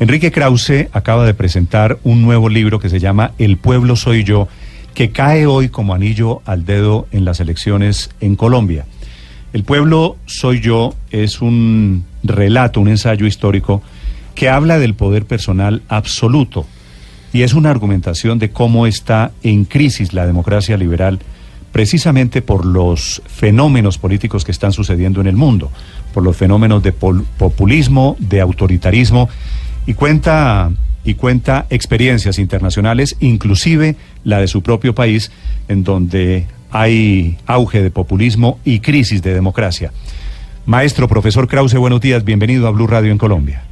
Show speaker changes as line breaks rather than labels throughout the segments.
Enrique Krause acaba de presentar un nuevo libro que se llama El pueblo soy yo, que cae hoy como anillo al dedo en las elecciones en Colombia. El pueblo soy yo es un relato, un ensayo histórico que habla del poder personal absoluto y es una argumentación de cómo está en crisis la democracia liberal precisamente por los fenómenos políticos que están sucediendo en el mundo, por los fenómenos de populismo, de autoritarismo y cuenta y cuenta experiencias internacionales, inclusive la de su propio país, en donde hay auge de populismo y crisis de democracia. Maestro, profesor Krause, buenos días, bienvenido a Blue Radio en Colombia.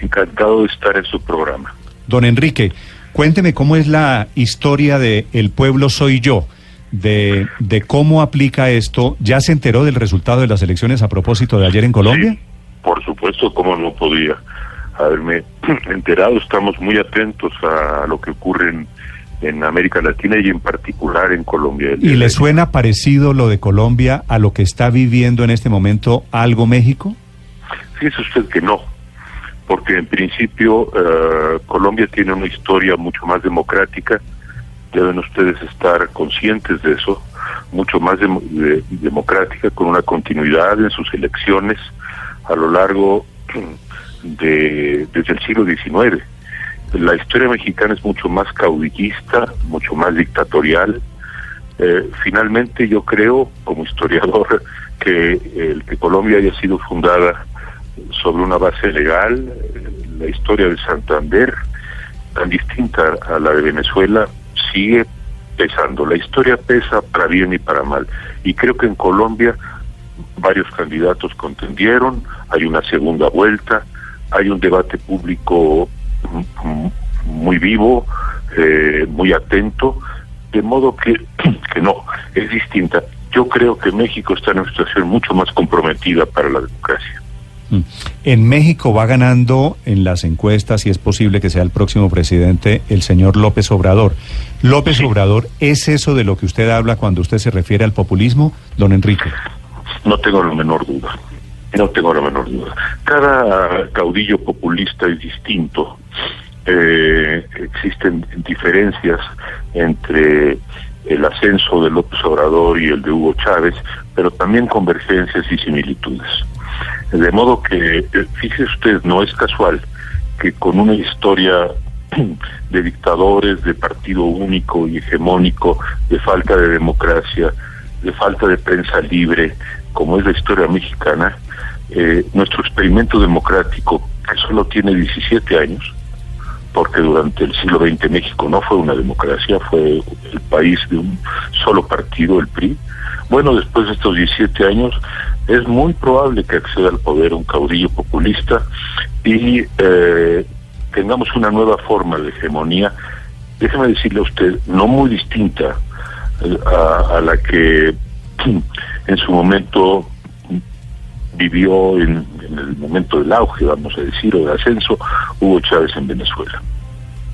Encantado de estar en su programa.
Don Enrique, cuénteme cómo es la historia de El pueblo soy yo, de, de cómo aplica esto. ¿Ya se enteró del resultado de las elecciones a propósito de ayer en Colombia?
Sí, por supuesto, cómo no podía haberme enterado. Estamos muy atentos a lo que ocurre en, en América Latina y en particular en Colombia.
¿Y le suena parecido lo de Colombia a lo que está viviendo en este momento algo México?
Fíjese usted que no, porque en principio uh, Colombia tiene una historia mucho más democrática, deben ustedes estar conscientes de eso, mucho más de, de, democrática, con una continuidad en sus elecciones a lo largo de desde el siglo XIX la historia mexicana es mucho más caudillista, mucho más dictatorial. Eh, finalmente yo creo, como historiador, que el que Colombia haya sido fundada sobre una base legal, la historia de Santander, tan distinta a la de Venezuela, sigue pesando. La historia pesa para bien y para mal. Y creo que en Colombia varios candidatos contendieron, hay una segunda vuelta, hay un debate público muy vivo, eh, muy atento, de modo que, que no, es distinta. Yo creo que México está en una situación mucho más comprometida para la democracia.
En México va ganando en las encuestas y es posible que sea el próximo presidente el señor López Obrador. López sí. Obrador, ¿es eso de lo que usted habla cuando usted se refiere al populismo, don Enrique?
No tengo la menor duda. No tengo la menor duda. Cada caudillo populista es distinto. Eh, existen diferencias entre el ascenso de López Obrador y el de Hugo Chávez, pero también convergencias y similitudes. De modo que, fíjese usted, no es casual que con una historia de dictadores, de partido único y hegemónico, de falta de democracia, de falta de prensa libre, como es la historia mexicana, eh, nuestro experimento democrático, que solo tiene 17 años, porque durante el siglo XX México no fue una democracia, fue el país de un solo partido, el PRI. Bueno, después de estos 17 años, es muy probable que acceda al poder un caudillo populista y eh, tengamos una nueva forma de hegemonía, déjeme decirle a usted, no muy distinta eh, a, a la que en su momento vivió en, en, el momento del auge, vamos a decir, o de ascenso, Hugo Chávez en Venezuela.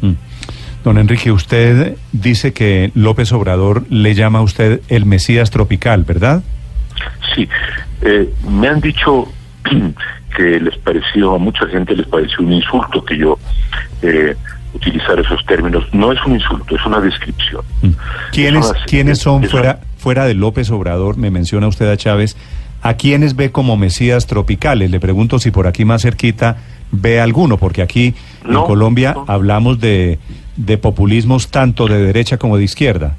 Mm. Don Enrique, usted dice que López Obrador le llama a usted el Mesías tropical, ¿verdad?
Sí, eh, me han dicho que les pareció, a mucha gente les pareció un insulto que yo eh, utilizar esos términos. No es un insulto, es una descripción.
¿Quiénes, una, ¿quiénes son fuera, fuera de López Obrador? Me menciona usted a Chávez. ¿A quiénes ve como Mesías tropicales? Le pregunto si por aquí más cerquita ve alguno, porque aquí no, en Colombia no. hablamos de, de populismos tanto de derecha como de izquierda.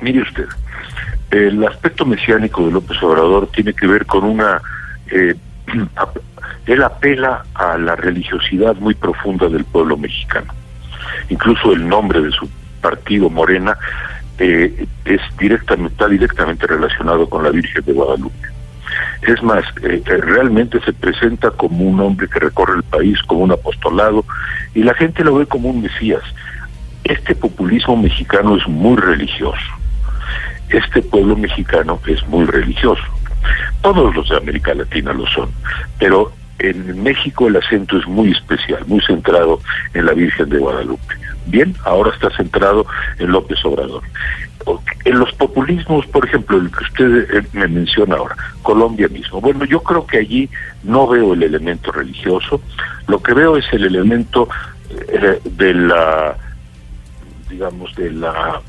Mire usted, el aspecto mesiánico de López Obrador tiene que ver con una... Eh, él apela a la religiosidad muy profunda del pueblo mexicano. Incluso el nombre de su partido, Morena, eh, es directamente, está directamente relacionado con la Virgen de Guadalupe. Es más, eh, eh, realmente se presenta como un hombre que recorre el país, como un apostolado, y la gente lo ve como un mesías. Este populismo mexicano es muy religioso. Este pueblo mexicano es muy religioso. Todos los de América Latina lo son, pero en México el acento es muy especial, muy centrado en la Virgen de Guadalupe. Bien, ahora está centrado en López Obrador. En los populismos, por ejemplo, el que usted eh, me menciona ahora, Colombia mismo. Bueno, yo creo que allí no veo el elemento religioso, lo que veo es el elemento eh, de la, digamos, de la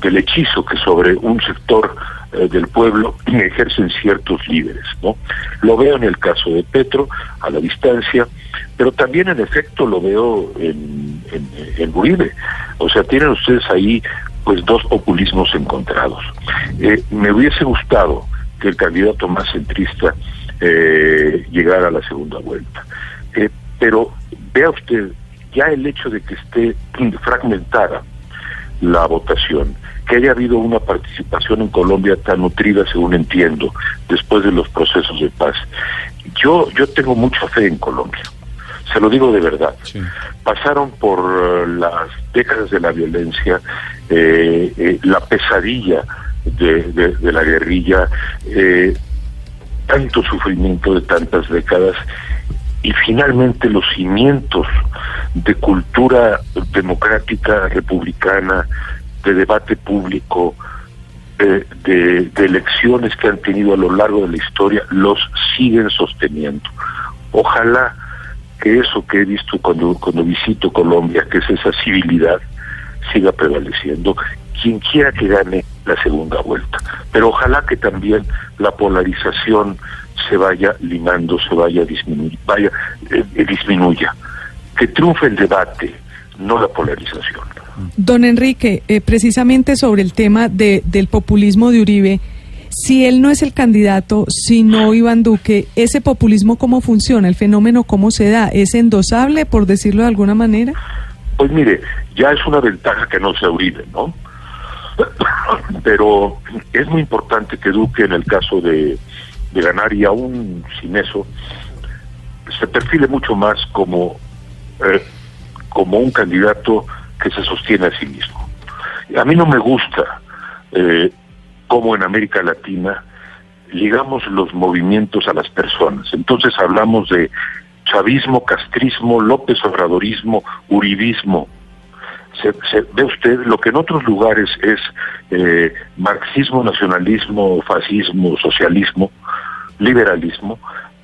del hechizo que sobre un sector eh, del pueblo ejercen ciertos líderes, ¿no? Lo veo en el caso de Petro, a la distancia, pero también en efecto lo veo en, en, Uribe. O sea, tienen ustedes ahí pues dos populismos encontrados. Eh, me hubiese gustado que el candidato más centrista eh, llegara a la segunda vuelta. pero vea usted, ya el hecho de que esté fragmentada la votación, que haya habido una participación en Colombia tan nutrida, según entiendo, después de los procesos de paz. Yo, yo tengo mucha fe en Colombia, se lo digo de verdad. Pasaron por eh, las décadas de la violencia, eh, eh, la pesadilla de, de, la guerrilla, tanto sufrimiento de tantas décadas y finalmente los cimientos de cultura democrática, republicana, de debate público, de, elecciones que han tenido a lo largo de la historia, los siguen sosteniendo. Ojalá que eso que he visto cuando, cuando visito Colombia, que es esa civilidad, siga prevaleciendo. Quien quiera que gane la segunda vuelta. Pero ojalá que también la polarización se vaya limando, se vaya vaya, eh, eh, disminuya. Que triunfe el debate, no la polarización.
Don Enrique, eh, precisamente sobre el tema de, del populismo de Uribe, si él no es el candidato, si no Iván Duque, ¿ese populismo cómo funciona? ¿El fenómeno cómo se da? ¿Es endosable, por decirlo de alguna manera?
Pues mire, ya es una ventaja que no sea Uribe, ¿no? Pero es muy importante que Duque, en el caso de, de ganar y aún sin eso, se perfile mucho más como, eh, como un candidato que se sostiene a sí mismo. A mí no me gusta eh, cómo en América Latina ligamos los movimientos a las personas. Entonces hablamos de chavismo, castrismo, López Obradorismo, uribismo. Se, ve usted lo que en otros lugares es eh, marxismo, nacionalismo, fascismo, socialismo, liberalismo,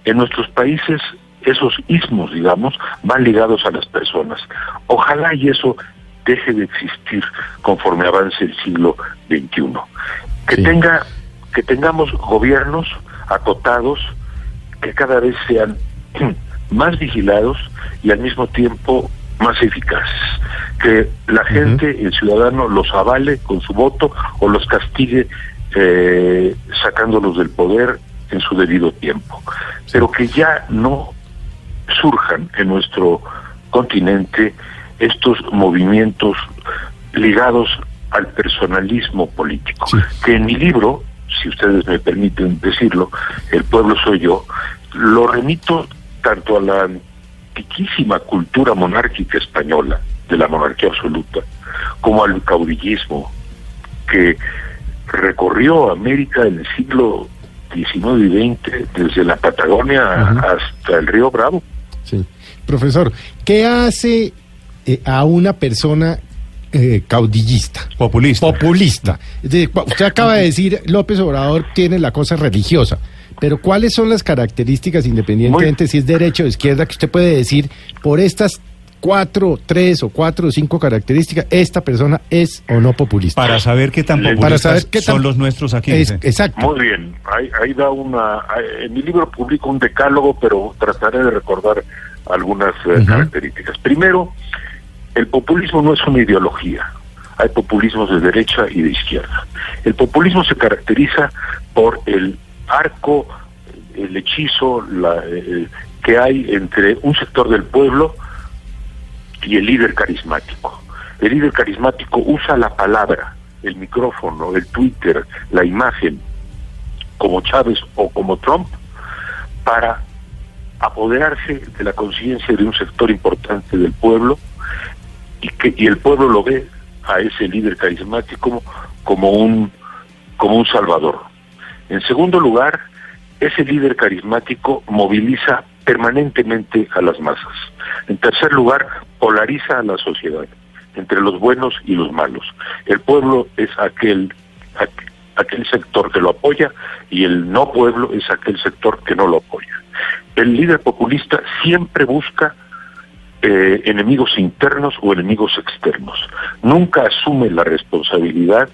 en nuestros países esos ismos, digamos, van ligados a las personas. Ojalá y eso deje de existir conforme avance el siglo XXI. Que tenga, que tengamos gobiernos acotados que cada vez sean más vigilados y al mismo tiempo más eficaces. Que la gente, el ciudadano, los avale con su voto o los castigue eh, sacándolos del poder en su debido tiempo, pero que ya no surjan en nuestro continente estos movimientos ligados al personalismo político, que en mi libro, si ustedes me permiten decirlo, El pueblo soy yo, lo remito tanto a la antiquísima cultura monárquica española, de la monarquía absoluta, como al caudillismo que recorrió América en el siglo 19 y 20, desde la Patagonia hasta el río Bravo.
Sí. Profesor, ¿qué hace eh, a una persona eh, caudillista?
Populista.
Populista. usted acaba de decir, López Obrador tiene la cosa religiosa. Pero ¿cuáles son las características, independientemente si es derecha o izquierda, que usted puede decir por estas cuatro, tres o cuatro o cinco características, esta persona es o no populista.
Para saber qué tan populistas son los nuestros aquí.
exacto.
Muy bien, ahí, da una... en mi libro publico un decálogo, pero trataré de recordar algunas eh, características. Primero, el populismo no es una ideología. Hay populismos de derecha y de izquierda. El populismo se caracteriza por el arco, el hechizo la, eh, que hay entre un sector del pueblo y el líder carismático. El líder carismático usa la palabra, el micrófono, el Twitter, la imagen como Chávez o como Trump para apoderarse de la conciencia de un sector importante del pueblo y que y el pueblo lo ve a ese líder carismático como un como un salvador. En segundo lugar, ese líder carismático moviliza permanentemente a las masas. En tercer lugar, polariza a la sociedad entre los buenos y los malos. El pueblo es aquel, aquel sector que lo apoya y el no pueblo es aquel sector que no lo apoya. El líder populista siempre busca eh, enemigos internos o enemigos externos. Nunca asume la responsabilidad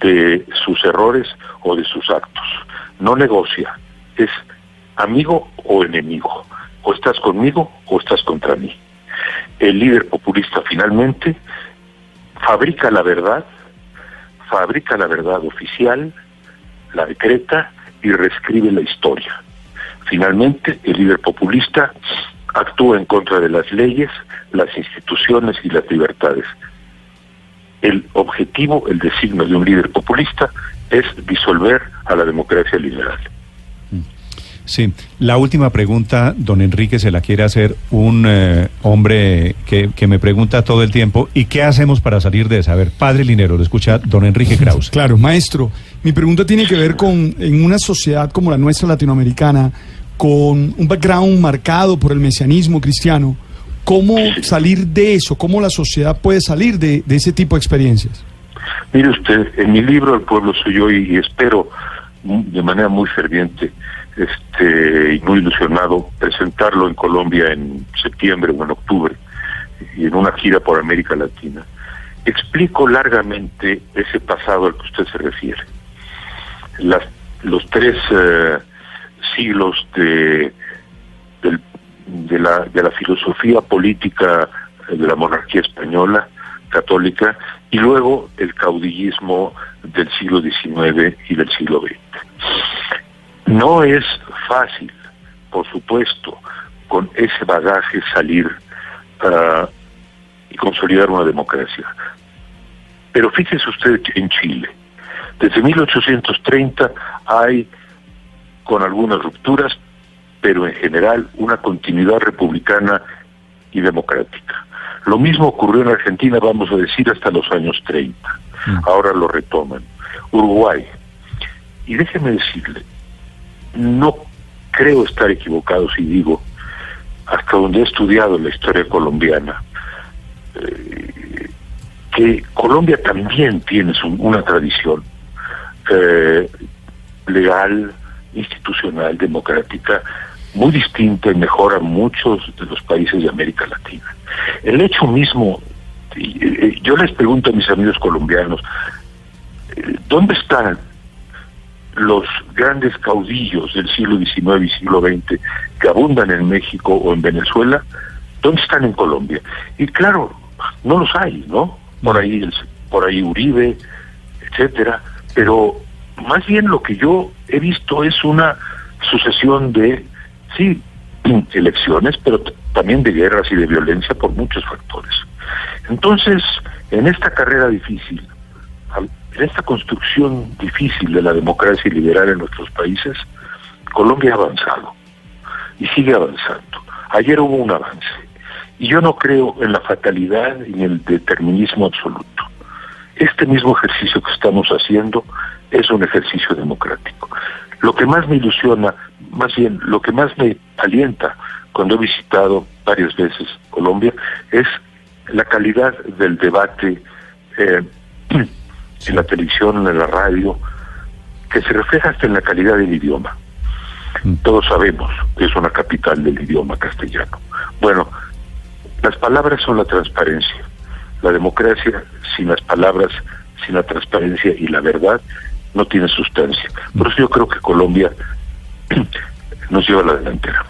de sus errores o de sus actos. No negocia. Es amigo o enemigo. O estás conmigo o estás contra mí. El líder populista finalmente fabrica la verdad, fabrica la verdad oficial, la decreta y reescribe la historia. Finalmente, el líder populista actúa en contra de las leyes, las instituciones y las libertades. El objetivo, el designio de un líder populista es disolver a la democracia liberal.
Sí, la última pregunta, don Enrique, se la quiere hacer un eh, hombre que, que, me pregunta todo el tiempo, ¿y qué hacemos para salir de esa? A ver, padre Linero, lo escucha don Enrique Krause.
Claro, maestro, mi pregunta tiene que ver con, en una sociedad como la nuestra latinoamericana, con un background marcado por el mesianismo cristiano, ¿cómo salir de eso? ¿Cómo la sociedad puede salir de, de ese tipo de experiencias?
Mire usted, en mi libro El pueblo soy yo y espero de manera muy ferviente este, y muy ilusionado presentarlo en Colombia en septiembre o en octubre y en una gira por América Latina. Explico largamente ese pasado al que usted se refiere. Las, los tres eh, siglos de, de, la, de la filosofía política de la monarquía española católica y luego el caudillismo del siglo XIX y del siglo XX. No es fácil, por supuesto, con ese bagaje salir uh, y consolidar una democracia. Pero fíjese usted en Chile, desde 1830 hay, con algunas rupturas, pero en general una continuidad republicana y democrática. Lo mismo ocurrió en Argentina, vamos a decir, hasta los años 30. Mm. Ahora lo retoman. Uruguay. Y déjeme decirle, no creo estar equivocado si digo, hasta donde he estudiado la historia colombiana, eh, que Colombia también tiene una tradición eh, legal, institucional, democrática, muy distinta y mejor a muchos de los países de América Latina. El hecho mismo, yo les pregunto a mis amigos colombianos, eh, ¿dónde están los grandes caudillos del siglo XIX y siglo XX que abundan en México o en Venezuela, ¿dónde están en Colombia? Y claro, no los hay, ¿no? Por ahí, por ahí Uribe, etcétera, pero más bien lo que yo he visto es una sucesión de, sí, elecciones, pero también de guerras y de violencia por muchos factores. Entonces, en esta carrera difícil, en esta construcción difícil de la democracia liberal en nuestros países, Colombia ha avanzado y sigue avanzando. Ayer hubo un avance y yo no creo en la fatalidad y en el determinismo absoluto. Este mismo ejercicio que estamos haciendo es un ejercicio democrático. Lo que más me ilusiona, más bien lo que más me alienta cuando he visitado varias veces Colombia es la calidad del debate eh, en la televisión, en la radio, que se refleja hasta en la calidad del idioma. Mm. Todos sabemos que es una capital del idioma castellano. Bueno, las palabras son la transparencia. La democracia sin las palabras, sin la transparencia y la verdad no tiene sustancia. Por eso yo creo que Colombia nos lleva a la delantera.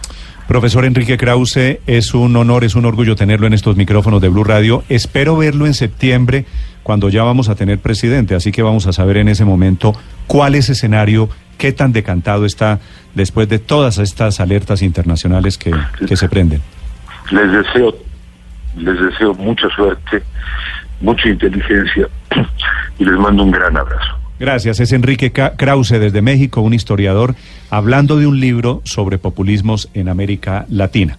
Profesor Enrique Krause, es un honor, es un orgullo tenerlo en estos micrófonos de Blue Radio. Espero verlo en septiembre cuando ya vamos a tener presidente, así que vamos a saber en ese momento cuál es escenario, qué tan decantado está después de todas estas alertas internacionales que, que se prenden.
Les deseo, les deseo mucha suerte, mucha inteligencia y les mando un gran abrazo.
Gracias, es Enrique Krause desde México, un historiador, hablando de un libro sobre populismos en América Latina.